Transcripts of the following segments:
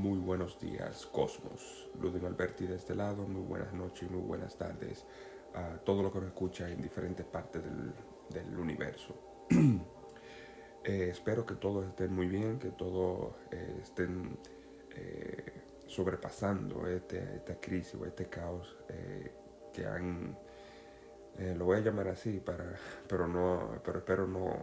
Muy buenos días, Cosmos. Ludwig Alberti de este lado, muy buenas noches y muy buenas tardes a todo lo que nos escucha en diferentes partes del, universo. Eh, espero que todos estén muy bien, que todos eh, estén eh, sobrepasando este, esta crisis o este caos que han, lo voy a llamar así, para, pero, no, pero espero no,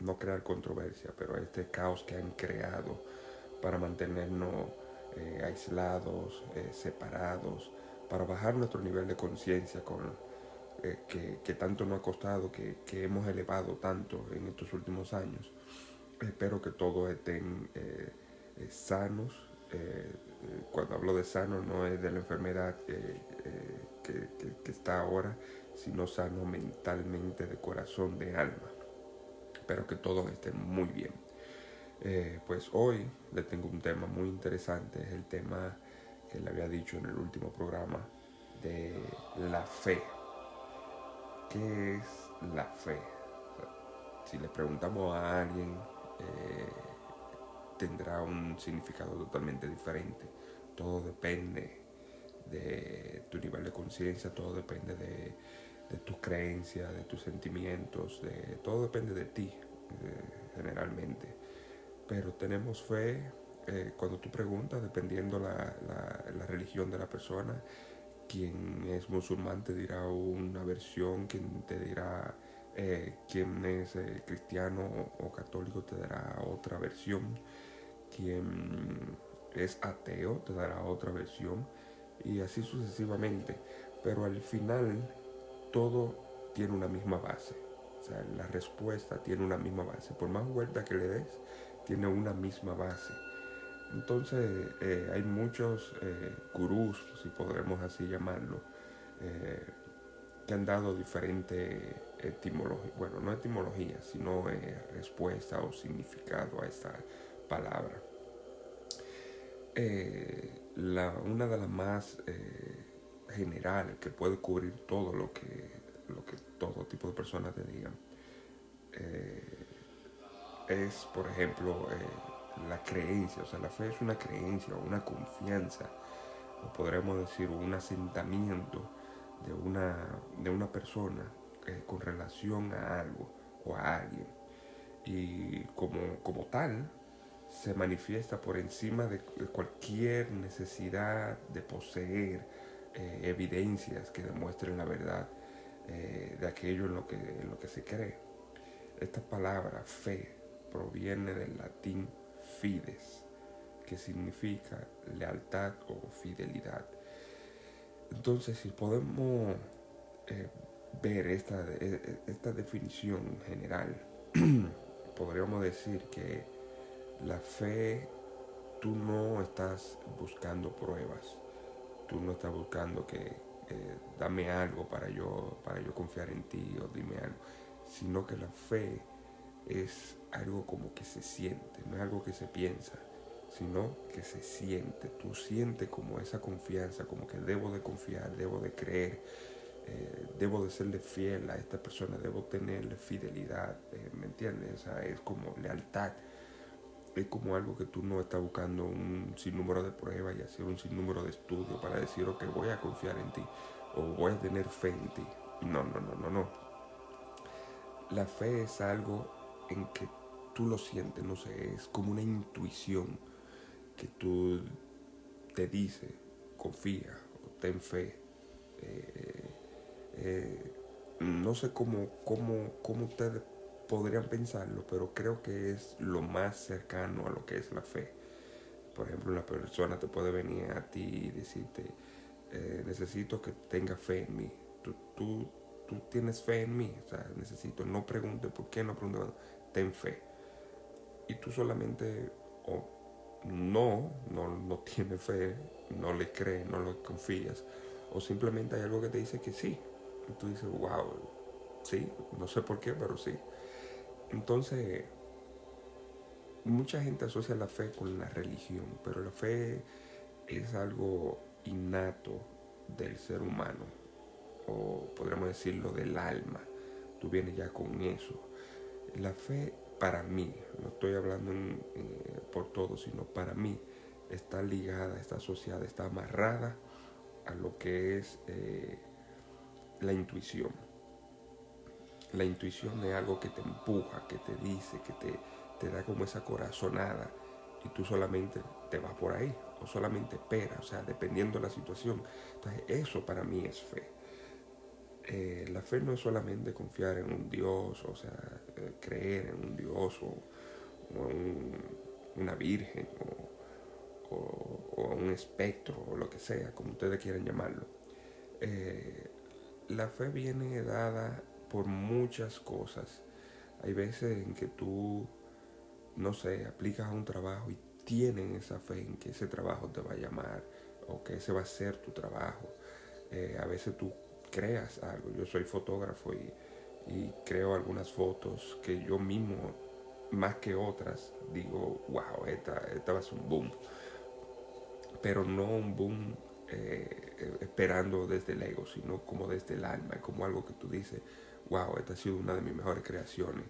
no crear controversia, pero este caos que han creado para mantenernos eh, aislados, eh, separados, para bajar nuestro nivel de conciencia con eh, que, tanto nos ha costado, que, hemos elevado tanto en estos últimos años. Espero que todos estén sanos. cuando hablo de sano no es de la enfermedad que, está ahora, sino sano mentalmente, de corazón, de alma. Espero que todos estén muy bien. Eh, pues hoy le tengo un tema muy interesante, es el tema que le había dicho en el último programa de la fe. ¿Qué es la fe? si le preguntamos a alguien, eh, tendrá un significado totalmente diferente. Todo depende de tu nivel de conciencia, todo depende de, tus creencias, de tus sentimientos, de, todo depende de ti, eh, generalmente pero tenemos fe eh, cuando tú preguntas, dependiendo la, la, religión de la persona, quien es musulmán te dirá una versión, quien te dirá, eh, quien es eh, cristiano o, católico te dará otra versión, quien es ateo te dará otra versión y así sucesivamente. Pero al final todo tiene una misma base. O sea, la respuesta tiene una misma base. Por más vuelta que le des, tiene una misma base. Entonces eh, hay muchos eh, gurús, si podremos así llamarlo, eh, que han dado diferentes etimologías, bueno, no etimología, sino respuesta o significado a esta palabra. La, una de las más generales que puede cubrir todo lo que, lo que todo tipo de personas te digan es, por ejemplo, eh, la creencia. O sea, la fe es una creencia o una confianza, o podríamos decir un asentamiento de una, de una persona eh, con relación a algo o a alguien. Y como, como tal, se manifiesta por encima de cualquier necesidad de poseer eh, evidencias que demuestren la verdad de aquello en lo, que, en lo que se cree. Esta palabra fe proviene del latín fides, que significa lealtad o fidelidad. Entonces, si podemos eh, ver esta, eh, esta definición general, podríamos decir que la fe, tú no estás buscando pruebas, tú no estás buscando que eh, dame algo para yo, para yo confiar en ti o dime algo, sino que la fe es algo como que se siente, no es algo que se piensa, sino que se siente. Tú sientes como esa confianza, como que debo de confiar, debo de creer, eh, debo de serle fiel a esta persona, debo tenerle fidelidad, eh, ¿me entiendes? Es como lealtad. Es como algo que tú no estás buscando un sinnúmero de pruebas y hacer un sinnúmero de estudios para decir, ok, voy a confiar en ti o voy a tener fe en ti. No, no, no, no, no. La fe es algo en que tú lo sientes, no sé, es como una intuición que tú te dice, confía o ten fe. Eh, eh, no sé cómo, cómo, cómo ustedes podrían pensarlo, pero creo que es lo más cercano a lo que es la fe. Por ejemplo, una persona te puede venir a ti y decirte, eh, necesito que tengas fe en mí. Tú, tú, tienes fe en mí. O sea, necesito, no pregunte por qué no pregunte ten fe. Y tú solamente o no, no, no tienes fe, no le crees, no le confías, o simplemente hay algo que te dice que sí. Y tú dices, wow, sí, no sé por qué, pero sí. Entonces, mucha gente asocia la fe con la religión, pero la fe es algo innato del ser humano, o podríamos decirlo del alma. Tú vienes ya con eso. La fe para mí, no estoy hablando por todo, sino para mí, está ligada, está asociada, está amarrada a lo que es eh, la intuición. La intuición es algo que te empuja, que te dice, que te, te da como esa corazonada y tú solamente te vas por ahí o solamente esperas, o sea, dependiendo de la situación. Entonces, eso para mí es fe. Eh, la fe no es solamente confiar en un Dios, o sea, eh, creer en un Dios o, en una virgen o, un espectro o lo que sea, como ustedes quieran llamarlo. Eh, la fe viene dada por muchas cosas. Hay veces en que tú, no sé, aplicas a un trabajo y tienen esa fe en que ese trabajo te va a llamar o que ese va a ser tu trabajo. a veces tú creas algo. Yo soy fotógrafo y, creo algunas fotos que yo mismo, más que otras, digo, wow, esta, esta va a ser un boom. Pero no un boom eh, esperando desde el ego, sino como desde el alma, como algo que tú dices, wow, esta ha sido una de mis mejores creaciones.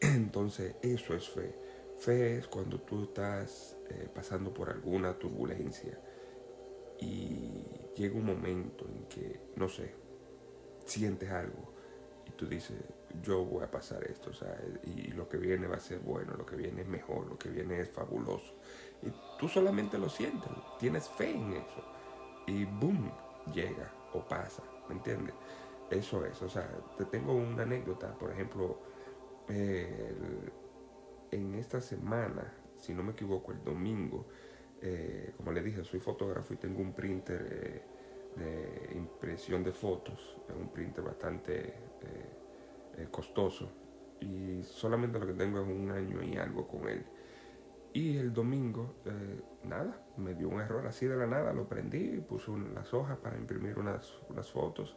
Entonces, eso es fe. Fe es cuando tú estás eh, pasando por alguna turbulencia y llega un momento en que, no sé, sientes algo y tú dices, yo voy a pasar esto, o sea, y lo que viene va a ser bueno, lo que viene es mejor, lo que viene es fabuloso. Y tú solamente lo sientes, tienes fe en eso. Y boom, llega o pasa, ¿me entiendes? Eso es, o sea, te tengo una anécdota, por ejemplo, en esta semana, si no me equivoco, el domingo, eh, como le dije, soy fotógrafo y tengo un printer eh, de impresión de fotos, un printer bastante eh, costoso y solamente lo que tengo es un año y algo con él. Y el domingo, nada, me dio un error así de la nada, lo prendí, puse las hojas para imprimir unas, unas fotos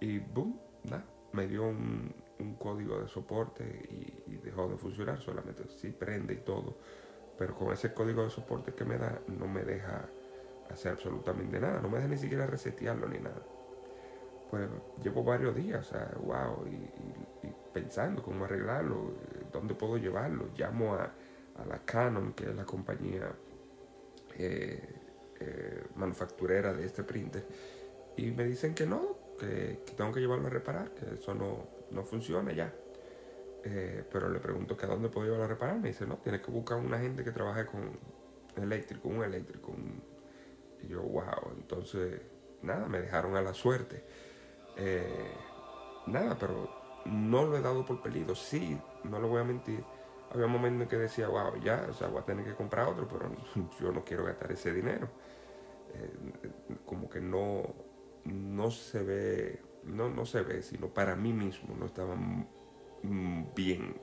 y boom, nada, me dio un, código de soporte y, y, dejó de funcionar, solamente sí prende y todo pero con ese código de soporte que me da no me deja hacer absolutamente nada, no me deja ni siquiera resetearlo ni nada. Pues llevo varios días, o sea, wow, y, pensando cómo arreglarlo, dónde puedo llevarlo. Llamo a, la Canon, que es la compañía eh, eh, manufacturera de este printer, y me dicen que no, que, tengo que llevarlo a reparar, que eso no, no funciona ya. Eh, pero le pregunto que a dónde puedo llevarlo a reparar. Me dice, no, tienes que buscar una gente que trabaje con eléctrico, un eléctrico. Y yo, wow, entonces, nada, me dejaron a la suerte. Eh, nada, pero no lo he dado por pedido. Sí, no lo voy a mentir. Había momentos en que decía, wow, ya, o sea, voy a tener que comprar otro, pero yo no quiero gastar ese dinero. Eh, como que no, no se ve, no, no se ve, sino para mí mismo no estaba bien.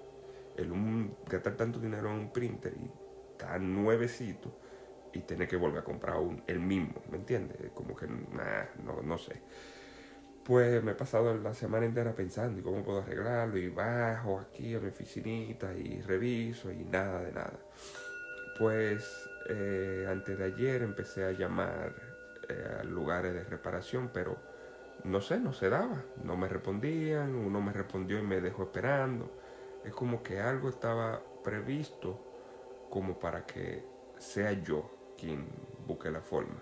El un, gastar tanto dinero en un printer y tan nuevecito y tener que volver a comprar un, el mismo, ¿me entiendes? Como que, no, no sé. Pues me he pasado la semana entera pensando y cómo puedo arreglarlo y bajo aquí a mi oficinita y reviso y nada de nada. Pues eh, antes de ayer empecé a llamar eh, a lugares de reparación, pero no sé, no se daba, no me respondían, uno me respondió y me dejó esperando. Es como que algo estaba previsto como para que sea yo quien busque la forma.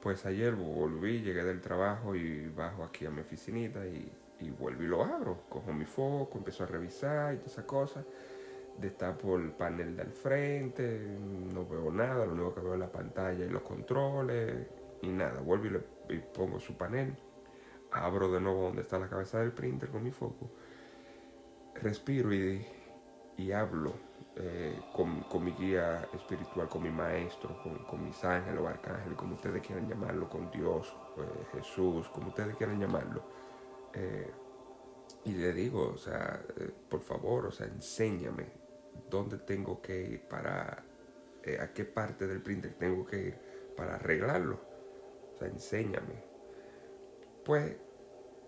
Pues ayer volví, llegué del trabajo y bajo aquí a mi oficinita y, y vuelvo y lo abro. Cojo mi foco, empiezo a revisar y todas esas cosas. Destapo el panel del frente, no veo nada, lo único que veo es la pantalla y los controles y nada. Vuelvo y, le, y pongo su panel abro de nuevo donde está la cabeza del printer con mi foco, respiro y, y hablo eh, con, mi guía espiritual, con mi maestro, con, mis ángeles o arcángeles, como ustedes quieran llamarlo, con Dios, eh, Jesús, como ustedes quieran llamarlo. Eh, y le digo, o sea, por favor, o sea, enséñame dónde tengo que ir para, a qué parte del printer tengo que ir para arreglarlo. O sea, enséñame. Pues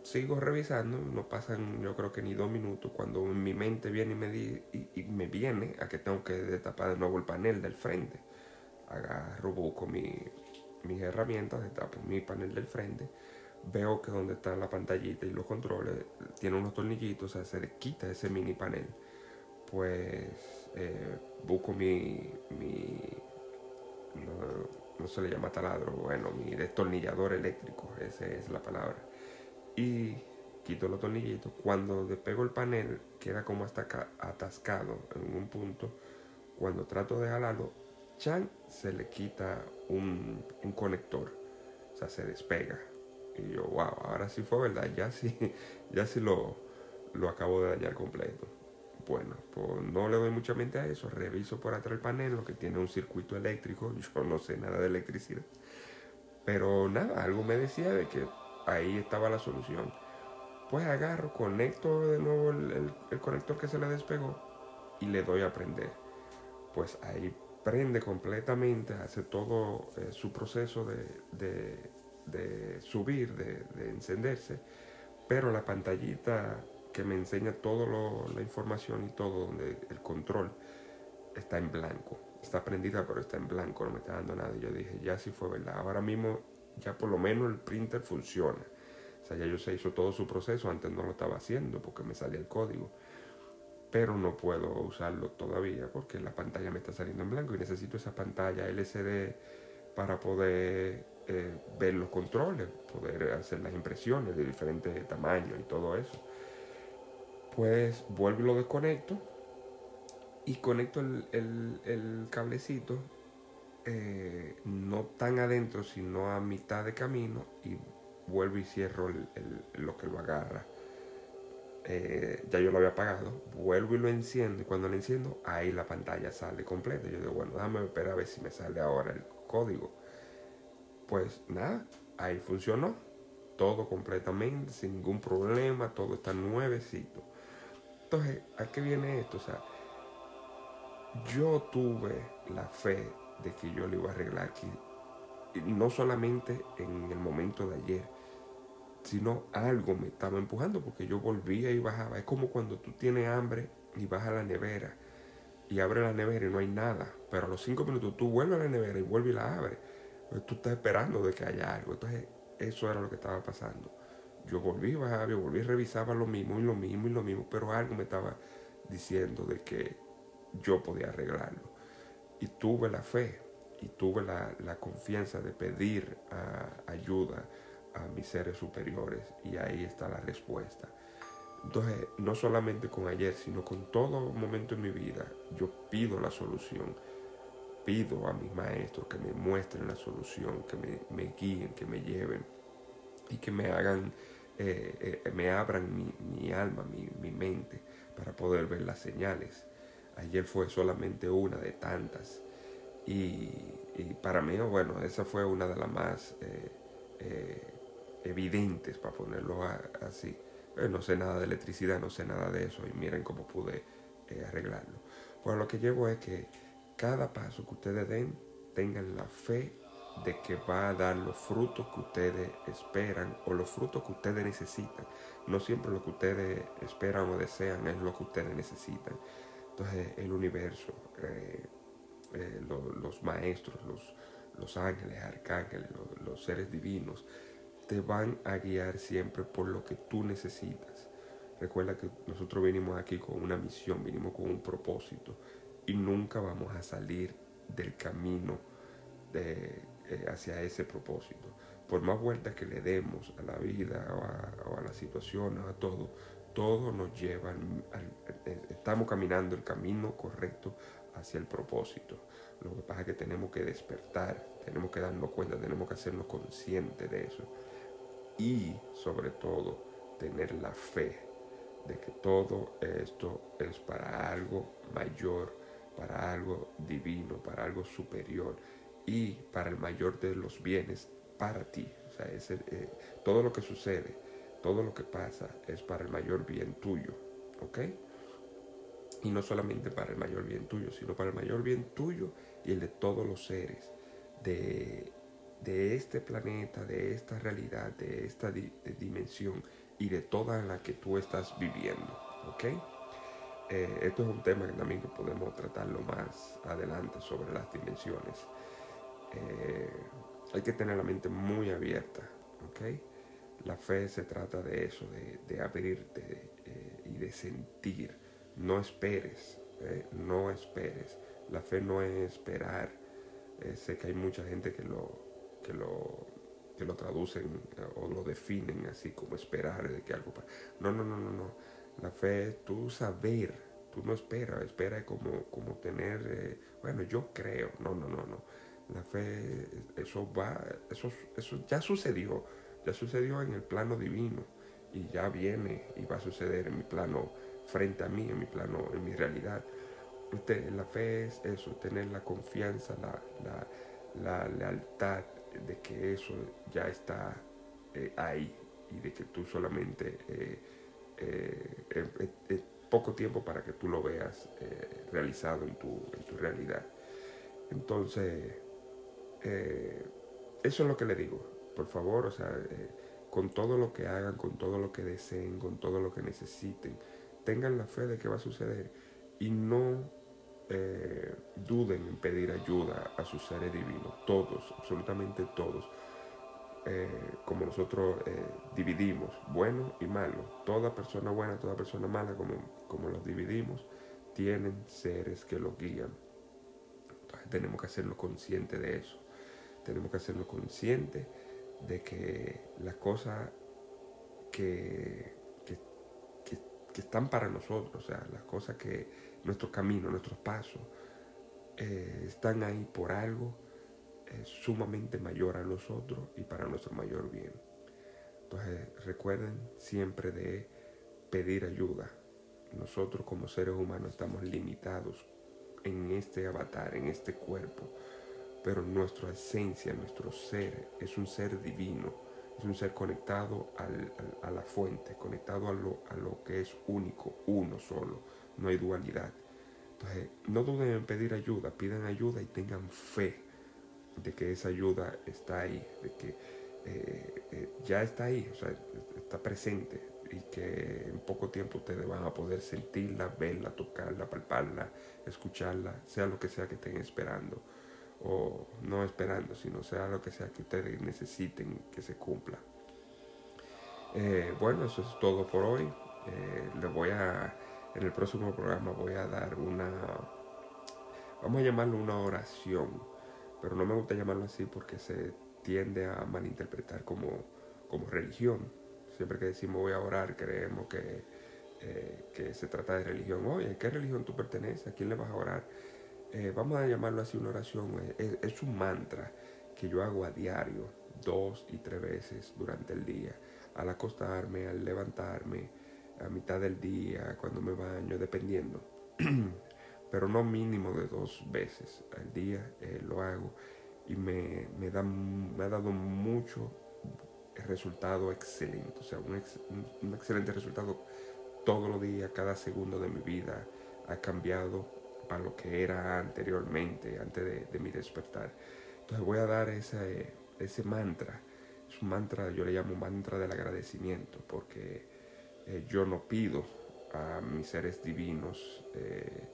sigo revisando, no pasan yo creo que ni dos minutos cuando mi mente viene y me, y, me viene a que tengo que destapar de nuevo el panel del frente. Agarro, busco mi, mis herramientas, destapo mi panel del frente, veo que donde está la pantallita y los controles tiene unos tornillitos, o sea, se quita ese mini panel. Pues eh, busco mi, mi no se le llama taladro, bueno, mi destornillador eléctrico, esa es la palabra. Y quito los tornillitos. Cuando despego el panel, queda como hasta atascado en un punto. Cuando trato de jalarlo, chan, se le quita un, un conector. O sea, se despega. Y yo, wow, ahora sí fue verdad, ya sí, ya sí lo, lo acabo de dañar completo. Bueno, pues no le doy mucha mente a eso, reviso por atrás el panel, lo que tiene un circuito eléctrico, yo no sé nada de electricidad. Pero nada, algo me decía de que ahí estaba la solución. Pues agarro, conecto de nuevo el, conector que se le despegó y le doy a prender. Pues ahí prende completamente, hace todo eh, su proceso de, de, subir, de, de encenderse, pero la pantallita que me enseña toda la información y todo, donde el control está en blanco. Está prendida, pero está en blanco, no me está dando nada. Yo dije, ya sí fue verdad. Ahora mismo, ya por lo menos el printer funciona. O sea, ya yo se hizo todo su proceso. Antes no lo estaba haciendo porque me salía el código. Pero no puedo usarlo todavía porque la pantalla me está saliendo en blanco y necesito esa pantalla LCD para poder eh, ver los controles, poder hacer las impresiones de diferentes tamaños y todo eso pues vuelvo y lo desconecto y conecto el, cablecito eh, no tan adentro sino a mitad de camino y vuelvo y cierro lo que lo agarra. Eh, ya yo lo había apagado vuelvo y lo enciendo y cuando lo enciendo ahí la pantalla sale completa. Yo digo bueno déjame esperar a ver si me sale ahora el código pues nada ahí funcionó todo completamente sin ningún problema todo está nuevecito. Entonces, ¿a qué viene esto? O sea, yo tuve la fe de que yo lo iba a arreglar aquí. no solamente en el momento de ayer, sino algo me estaba empujando porque yo volvía y bajaba. Es como cuando tú tienes hambre y vas a la nevera y abre la nevera y no hay nada. Pero a los cinco minutos tú vuelves a la nevera y vuelves y la abres. Pues tú estás esperando de que haya algo. Entonces, eso era lo que estaba pasando yo volví a bajar, yo volví a revisar lo mismo y lo mismo y lo mismo, pero algo me estaba diciendo de que yo podía arreglarlo. Y tuve la fe y tuve la, confianza de pedir ah, ayuda a mis seres superiores y ahí está la respuesta. Entonces, no solamente con ayer, sino con todo momento en mi vida, yo pido la solución. Pido a mis maestros que me muestren la solución, que me, me guíen, que me lleven y que me hagan eh, eh, me abran mi, alma, mi, mente, para poder ver las señales. Ayer fue solamente una de tantas. Y, para mí, bueno, esa fue una de las más eh, evidentes, para ponerlo así. no sé nada de electricidad, no sé nada de eso, y miren cómo pude arreglarlo. Pues lo que llevo es que cada paso que ustedes den, tengan la fe de que va a dar los frutos que ustedes esperan o los frutos que ustedes necesitan. No siempre lo que ustedes esperan o desean es lo que ustedes necesitan. Entonces el universo, eh, eh, los maestros, los, ángeles, arcángeles, los, seres divinos, te van a guiar siempre por lo que tú necesitas. Recuerda que nosotros vinimos aquí con una misión, vinimos con un propósito y nunca vamos a salir del camino eh, hacia ese propósito. Por más vueltas que le demos a la vida o a, las situaciones, a todo, todo nos lleva, estamos caminando el camino correcto hacia el propósito. Lo que pasa es que tenemos que despertar, tenemos que darnos cuenta, tenemos que hacernos conscientes de eso. Y sobre todo, tener la fe de que todo esto es para algo mayor, para algo divino, para algo superior y para el mayor de los bienes para ti. O sea, eh, todo lo que sucede, todo lo que pasa es para el mayor bien tuyo. ¿Ok? Y no solamente para el mayor bien tuyo, sino para el mayor bien tuyo y el de todos los seres de, este planeta, de esta realidad, de esta dimensión y de toda la que tú estás viviendo. ¿Ok? Eh, esto es un tema que también podemos tratarlo más adelante sobre las dimensiones. Eh, hay que tener la mente muy abierta, ¿ok? La fe se trata de eso, de, abrirte eh, y de sentir. No esperes, ¿eh? no esperes. La fe no es esperar Eh, sé que hay mucha gente que lo, que lo, que lo traducen o lo definen así como esperar de que algo pase. No, no, no, no, no. La fe es tú saber, tú no esperas, espera como, como tener, bueno, yo creo. No, no, no, no. La fe, eso va, eso, eso ya sucedió, ya sucedió en el plano divino y ya viene y va a suceder en mi plano frente a mí, en mi plano, en mi realidad. la fe es eso, tener la confianza, la, lealtad de que eso ya está eh, ahí y de que tú solamente eh, eh, poco tiempo para que tú lo veas realizado en tu, en tu realidad. Entonces, eso es lo que le digo. Por favor, o sea, con todo lo que hagan, con todo lo que deseen, con todo lo que necesiten, tengan la fe de que va a suceder y no eh, duden en pedir ayuda a sus seres divinos, todos, absolutamente todos. Eh, como nosotros eh, dividimos bueno y malo, toda persona buena, toda persona mala, como, como los dividimos, tienen seres que los guían. Entonces tenemos que hacerlo consciente de eso. Tenemos que hacerlo consciente de que las cosas que que están para nosotros, o sea, las cosas que, nuestro camino, nuestros pasos, eh, están ahí por algo sumamente mayor a nosotros y para nuestro mayor bien. Entonces recuerden siempre de pedir ayuda. Nosotros como seres humanos estamos limitados en este avatar, en este cuerpo, pero nuestra esencia, nuestro ser es un ser divino es un ser conectado a la fuente, conectado a lo, que es único, uno solo, no hay dualidad. Entonces, no duden en pedir ayuda, pidan ayuda y tengan fe de que esa ayuda está ahí, de que eh, eh, ya está ahí, o sea, está presente y que en poco tiempo ustedes van a poder sentirla, verla, tocarla, palparla, escucharla, sea lo que sea que estén esperando o no esperando, sino sea lo que sea que ustedes necesiten que se cumpla. Eh, bueno, eso es todo por hoy. Eh, voy a, en el próximo programa voy a dar una, vamos a llamarlo una oración, pero no me gusta llamarlo así porque se tiende a malinterpretar como, como religión. Siempre que decimos voy a orar, creemos que, eh, que se trata de religión. Oye, ¿a qué religión tú perteneces? ¿A quién le vas a orar? Eh, vamos a llamarlo así una oración, eh, es, un mantra que yo hago a diario, dos y tres veces durante el día, al acostarme, al levantarme, a mitad del día, cuando me baño, dependiendo. Pero no mínimo de dos veces al día eh, lo hago. Y me, me, da, me ha dado mucho resultado excelente, o sea, un, un excelente resultado. Todos los días, cada segundo de mi vida ha cambiado para lo que era anteriormente, antes de, mi despertar. Entonces voy a dar ese, ese mantra. Es un mantra, yo le llamo mantra del agradecimiento, porque eh, yo no pido a mis seres divinos eh,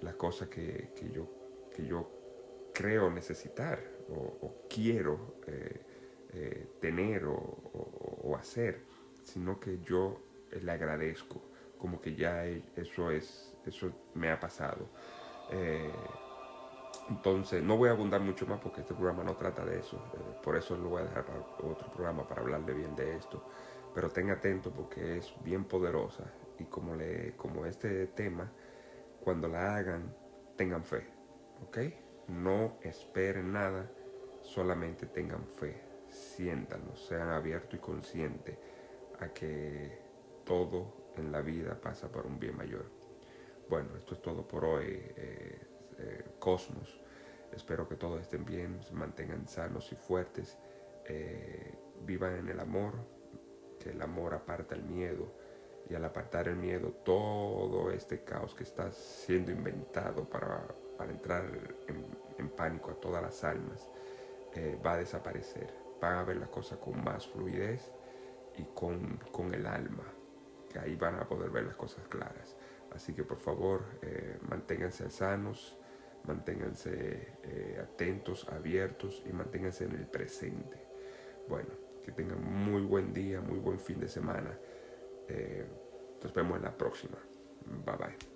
la cosa que, yo, que yo creo necesitar o, quiero eh, tener o, hacer, sino que yo le agradezco, como que ya eso es eso me ha pasado. Eh, entonces, no voy a abundar mucho más porque este programa no trata de eso. Eh, por eso lo voy a dejar para otro programa para hablarle bien de esto. Pero tenga atento porque es bien poderosa. Y como, le, como este tema, cuando la hagan, tengan fe. ¿Ok? No esperen nada, solamente tengan fe. Siéntanlo, sean abiertos y conscientes a que todo en la vida pasa por un bien mayor. Bueno, esto es todo por hoy, eh, eh, Cosmos. Espero que todos estén bien, se mantengan sanos y fuertes, eh, vivan en el amor, que el amor aparta el miedo y al apartar el miedo todo este caos que está siendo inventado para, entrar en, pánico a todas las almas va a desaparecer. Van a ver las cosas con más fluidez y con, con el alma, ahí van a poder ver las cosas claras. Así que por favor, eh, manténganse sanos, manténganse eh, atentos, abiertos y manténganse en el presente. Bueno, que tengan muy buen día, muy buen fin de semana. Eh, nos vemos en la próxima. Bye bye.